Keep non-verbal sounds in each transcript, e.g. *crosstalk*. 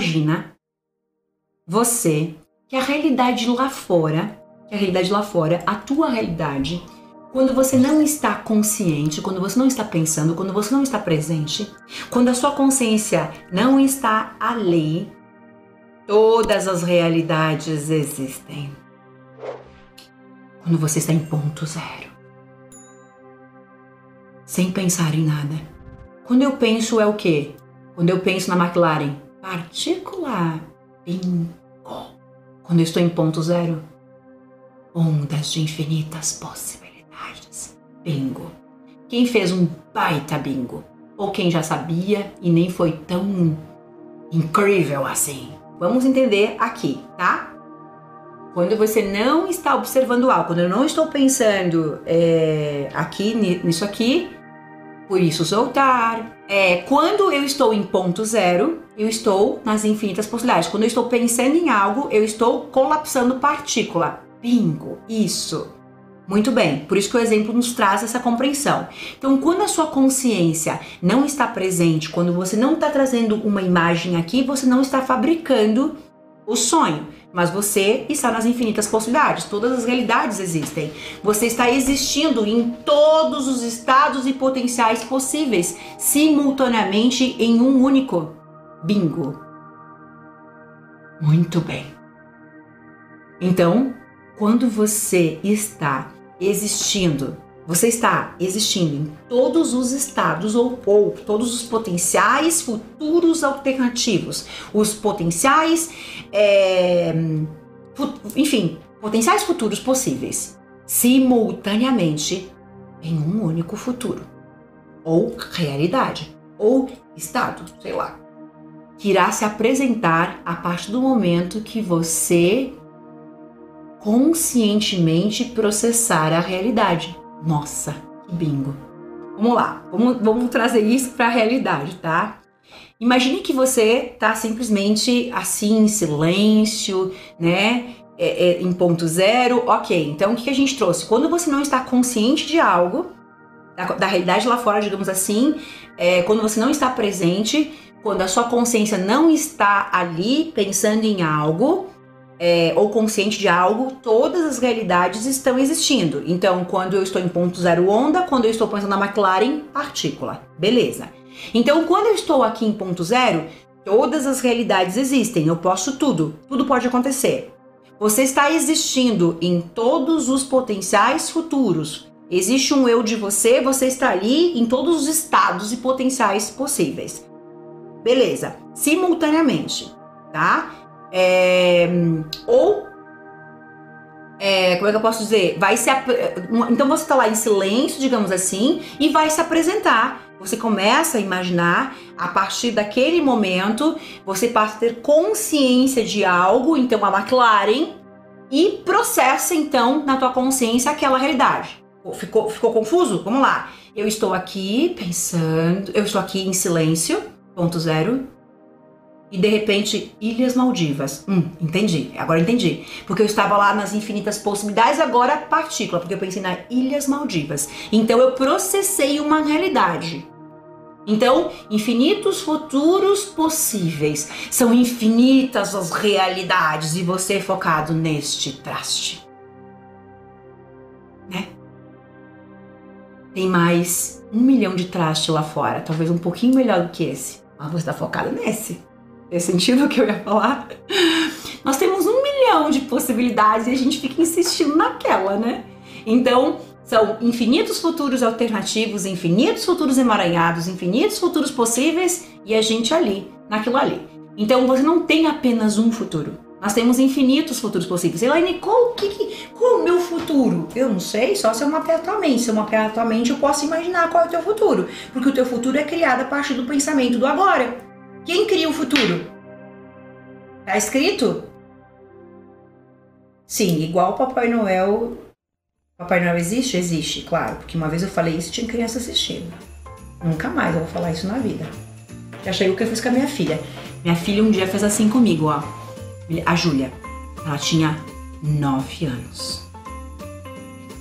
Imagina você que a realidade lá fora que a realidade lá fora, a tua realidade, quando você não está consciente, quando você não está pensando, quando você não está presente, quando a sua consciência não está ali, todas as realidades existem. Quando você está em ponto zero, sem pensar em nada. Quando eu penso é o quê? Quando eu penso na McLaren, particular, bingo. Quando estou em ponto zero, ondas de infinitas possibilidades. Bingo. Quem fez um baita bingo? Ou quem já sabia e nem foi tão incrível assim? Vamos entender aqui, tá? Quando você não está observando algo, quando eu não estou pensando é, aqui nisso aqui, por isso soltar. É, quando eu estou em ponto zero, eu estou nas infinitas possibilidades. Quando eu estou pensando em algo, eu estou colapsando partícula. Bingo, isso. Muito bem, por isso que o exemplo nos traz essa compreensão. Então, quando a sua consciência não está presente, quando você não está trazendo uma imagem aqui, você não está fabricando o sonho, mas você está nas infinitas possibilidades, todas as realidades existem. Você está existindo em todos os estados e potenciais possíveis, simultaneamente em um único. Bingo. Muito bem. Então, quando você está existindo, você está existindo em todos os estados ou, ou todos os potenciais futuros alternativos, os potenciais, é, enfim, potenciais futuros possíveis, simultaneamente em um único futuro, ou realidade, ou estado, sei lá, que irá se apresentar a partir do momento que você conscientemente processar a realidade. Nossa, que bingo! Vamos lá, vamos, vamos trazer isso para a realidade, tá? Imagine que você tá simplesmente assim, em silêncio, né? É, é, em ponto zero, ok. Então o que a gente trouxe? Quando você não está consciente de algo, da, da realidade lá fora, digamos assim, é, quando você não está presente, quando a sua consciência não está ali pensando em algo, é, ou consciente de algo, todas as realidades estão existindo. Então, quando eu estou em ponto zero onda, quando eu estou pensando na McLaren, partícula. Beleza. Então, quando eu estou aqui em ponto zero, todas as realidades existem. Eu posso tudo. Tudo pode acontecer. Você está existindo em todos os potenciais futuros. Existe um eu de você, você está ali em todos os estados e potenciais possíveis. Beleza. Simultaneamente, tá? É, ou é, como é que eu posso dizer? Vai se então você está lá em silêncio, digamos assim, e vai se apresentar. Você começa a imaginar a partir daquele momento, você passa a ter consciência de algo, então a McLaren, e processa então na tua consciência aquela realidade. Ficou, ficou confuso? Vamos lá. Eu estou aqui pensando, eu estou aqui em silêncio, ponto zero, e de repente Ilhas Maldivas. Hum, entendi. Agora entendi. Porque eu estava lá nas infinitas possibilidades, agora partícula, porque eu pensei nas Ilhas Maldivas. Então eu processei uma realidade. Então, infinitos futuros possíveis. São infinitas as realidades e você é focado neste traste. Né? Tem mais um milhão de trastes lá fora, talvez um pouquinho melhor do que esse. Mas você está focado nesse. Fez sentido o que eu ia falar? Nós temos um milhão de possibilidades e a gente fica insistindo naquela, né? Então, são infinitos futuros alternativos, infinitos futuros emaranhados, infinitos futuros possíveis e a gente ali, naquilo ali. Então, você não tem apenas um futuro. Nós temos infinitos futuros possíveis. Elaine, qual, que, qual o meu futuro? Eu não sei, só se eu mapear a tua mente. Se eu mapear a tua mente, eu posso imaginar qual é o teu futuro. Porque o teu futuro é criado a partir do pensamento do agora. Quem cria o futuro? Tá escrito? Sim, igual Papai Noel. Papai Noel existe? Existe, claro. Porque uma vez eu falei isso tinha criança assistindo. Nunca mais eu vou falar isso na vida. Já chegou o que eu fiz com a minha filha. Minha filha um dia fez assim comigo, ó. A Júlia. Ela tinha nove anos.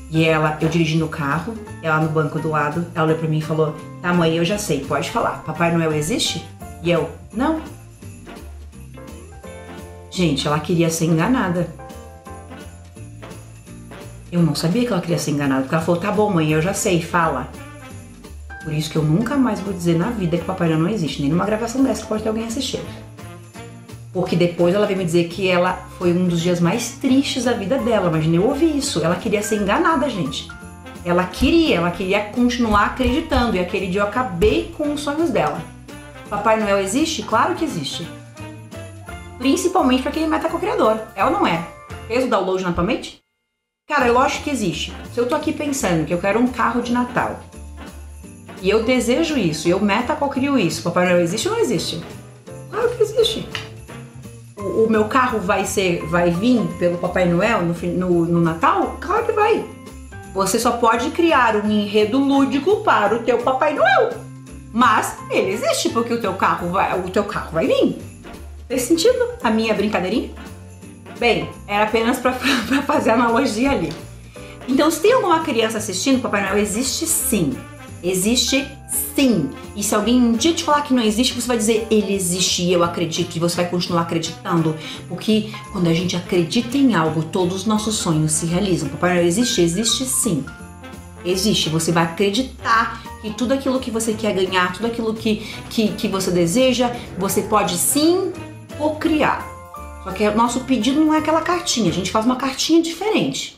E ela, eu dirigindo o carro, ela no banco do lado, ela olhou pra mim e falou: Tá, mãe, eu já sei, pode falar. Papai Noel existe? E eu, não. Gente, ela queria ser enganada. Eu não sabia que ela queria ser enganada, porque ela falou: Tá bom, mãe, eu já sei, fala. Por isso que eu nunca mais vou dizer na vida que Papai Noel não existe, nem numa gravação dessa que pode ter alguém assistindo. Porque depois ela veio me dizer que ela foi um dos dias mais tristes da vida dela. Imagina, eu ouvi isso. Ela queria ser enganada, gente. Ela queria, ela queria continuar acreditando. E aquele dia eu acabei com os sonhos dela. Papai Noel existe? Claro que existe. Principalmente para quem é metacocriador. É ou não é? Fez o download na tua mente? Cara, eu acho que existe. Se eu tô aqui pensando que eu quero um carro de Natal e eu desejo isso, e eu metacocrio isso, Papai Noel existe ou não existe? Claro que existe o, meu carro vai ser, vai vir pelo Papai Noel no, no, no Natal? Claro que vai. Você só pode criar um enredo lúdico para o teu Papai Noel. Mas ele existe porque o teu carro vai, o teu carro vai vir. Fez sentido a minha brincadeirinha? Bem, era apenas para *laughs* fazer analogia ali. Então, se tem alguma criança assistindo, Papai Noel existe sim. Existe sim. E se alguém um dia te falar que não existe, você vai dizer ele existe e eu acredito e você vai continuar acreditando, porque quando a gente acredita em algo, todos os nossos sonhos se realizam. Papai Noel existe, existe sim. Existe. Você vai acreditar que tudo aquilo que você quer ganhar, tudo aquilo que, que, que você deseja, você pode sim ou criar. Só que o nosso pedido não é aquela cartinha, a gente faz uma cartinha diferente.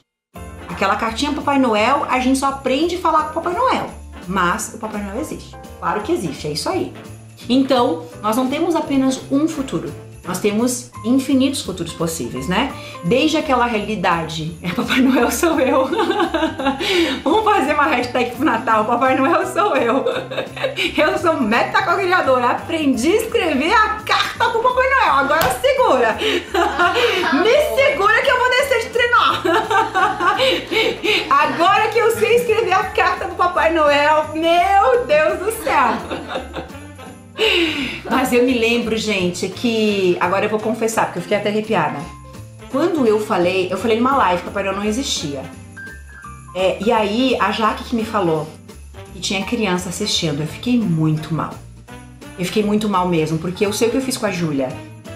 Aquela cartinha Papai Noel, a gente só aprende a falar com Papai Noel mas o Papai Noel existe. Claro que existe, é isso aí. Então, nós não temos apenas um futuro, nós temos infinitos futuros possíveis, né? Desde aquela realidade, *laughs* é Papai Noel sou eu. *laughs* Vamos fazer uma hashtag pro Natal, Papai Noel sou eu. *laughs* Eu sou metacocriadora, aprendi a escrever a carta pro Papai Noel, agora segura. Me segura que eu vou descer de treinar. Agora que eu sei escrever a carta pro Papai Noel, meu Mas eu me lembro, gente, que. Agora eu vou confessar, porque eu fiquei até arrepiada. Quando eu falei, eu falei numa live que Papai Noel não existia. É, e aí a Jaque que me falou que tinha criança assistindo, eu fiquei muito mal. Eu fiquei muito mal mesmo, porque eu sei o que eu fiz com a Júlia.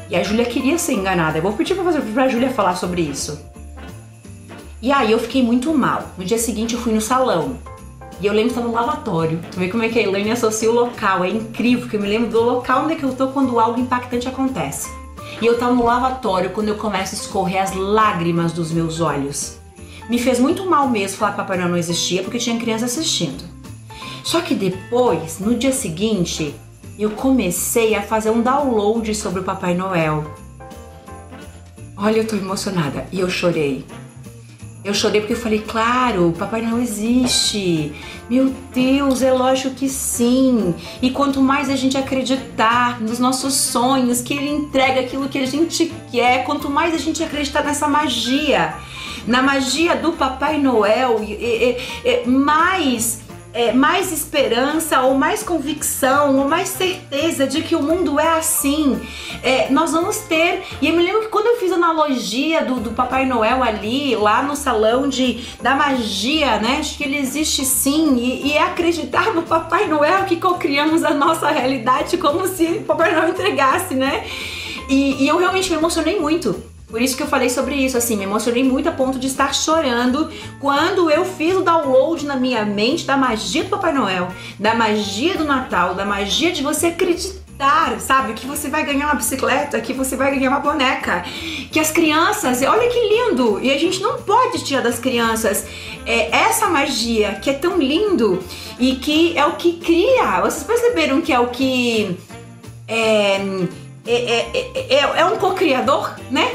E a Júlia queria ser enganada. Eu vou pedir pra, fazer, pra Júlia falar sobre isso. E aí eu fiquei muito mal. No dia seguinte eu fui no salão. E eu lembro que estava no lavatório. Tu vê como é que a Elaine associa o local. É incrível, que eu me lembro do local onde é que eu tô quando algo impactante acontece. E eu tava no lavatório quando eu começo a escorrer as lágrimas dos meus olhos. Me fez muito mal mesmo falar que Papai Noel não existia porque tinha criança assistindo. Só que depois, no dia seguinte, eu comecei a fazer um download sobre o Papai Noel. Olha, eu tô emocionada. E eu chorei. Eu chorei porque eu falei, claro, Papai Noel existe. Meu Deus, é lógico que sim. E quanto mais a gente acreditar nos nossos sonhos, que ele entrega aquilo que a gente quer, quanto mais a gente acreditar nessa magia, na magia do Papai Noel, mais é, mais esperança ou mais convicção ou mais certeza de que o mundo é assim, é, nós vamos ter. E eu me lembro que quando eu fiz a analogia do, do Papai Noel ali, lá no salão de, da magia, né? Acho que ele existe sim, e, e é acreditar no Papai Noel que co-criamos a nossa realidade como se o Papai Noel entregasse, né? E, e eu realmente me emocionei muito por isso que eu falei sobre isso, assim, me emocionei muito a ponto de estar chorando quando eu fiz o download na minha mente da magia do Papai Noel, da magia do Natal, da magia de você acreditar sabe? Que você vai ganhar uma bicicleta, que você vai ganhar uma boneca, que as crianças, olha que lindo! E a gente não pode tirar das crianças é, essa magia que é tão lindo e que é o que cria. Vocês perceberam que é o que é, é, é, é, é, um co-criador, né?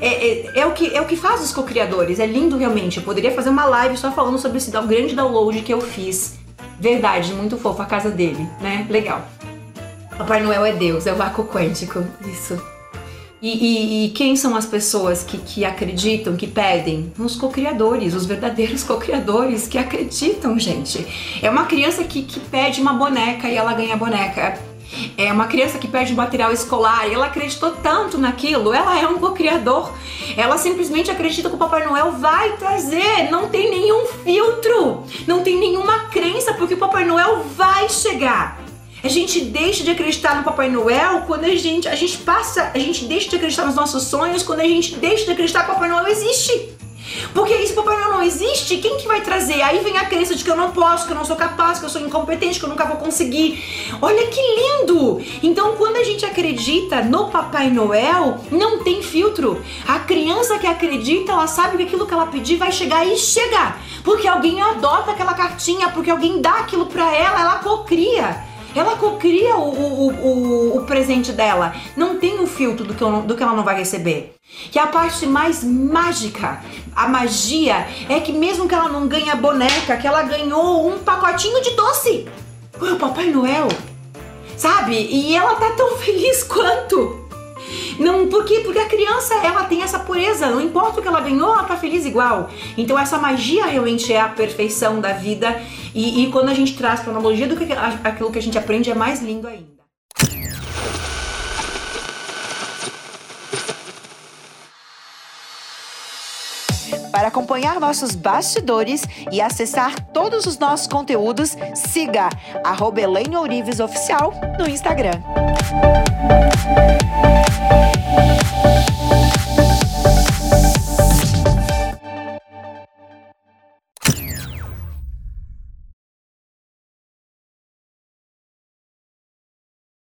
é, é, o que, é o que faz os co-criadores. É lindo realmente. Eu poderia fazer uma live só falando sobre esse grande download que eu fiz. Verdade, muito fofo a casa dele, né? Legal. Papai Noel é Deus, é o vácuo quântico. Isso. E, e, e, quem são as pessoas que, que acreditam, que pedem? Os co-criadores, os verdadeiros *laughs* co-criadores que acreditam, gente. É uma criança que, que pede uma boneca e ela ganha boneca. É uma criança que pede um material escolar e ela acreditou tanto naquilo, ela é um co-criador. Ela simplesmente acredita que o Papai Noel vai trazer, não tem nenhum filtro, não tem nenhuma crença, porque o Papai Noel vai chegar. A gente deixa de acreditar no Papai Noel quando a gente, a gente passa, a gente deixa de acreditar nos nossos sonhos quando a gente deixa de acreditar que o Papai Noel existe. Porque se Papai Noel não existe, quem que vai trazer? Aí vem a crença de que eu não posso, que eu não sou capaz, que eu sou incompetente, que eu nunca vou conseguir. Olha que lindo! Então, quando a gente acredita no Papai Noel, não tem filtro. A criança que acredita, ela sabe que aquilo que ela pedir vai chegar e chega. Porque alguém adota aquela cartinha, porque alguém dá aquilo pra ela, ela cocria. Ela cocria o, o, o, o, presente dela. Não tem o filtro do que, do que ela não vai receber. Que a parte mais mágica, a magia, é que mesmo que ela não ganhe a boneca, que ela ganhou um pacotinho de doce. O Papai Noel. Sabe? E ela tá tão *laughs* feliz quanto. Não, por quê? Porque a criança, ela tem essa pureza, não importa o que ela ganhou, ela tá feliz igual. Então essa magia realmente é a perfeição da vida e, e quando a gente traz pra analogia do que aquilo que a gente aprende é mais lindo ainda. Para acompanhar nossos bastidores e acessar todos os nossos conteúdos, siga arroba Oficial no Instagram.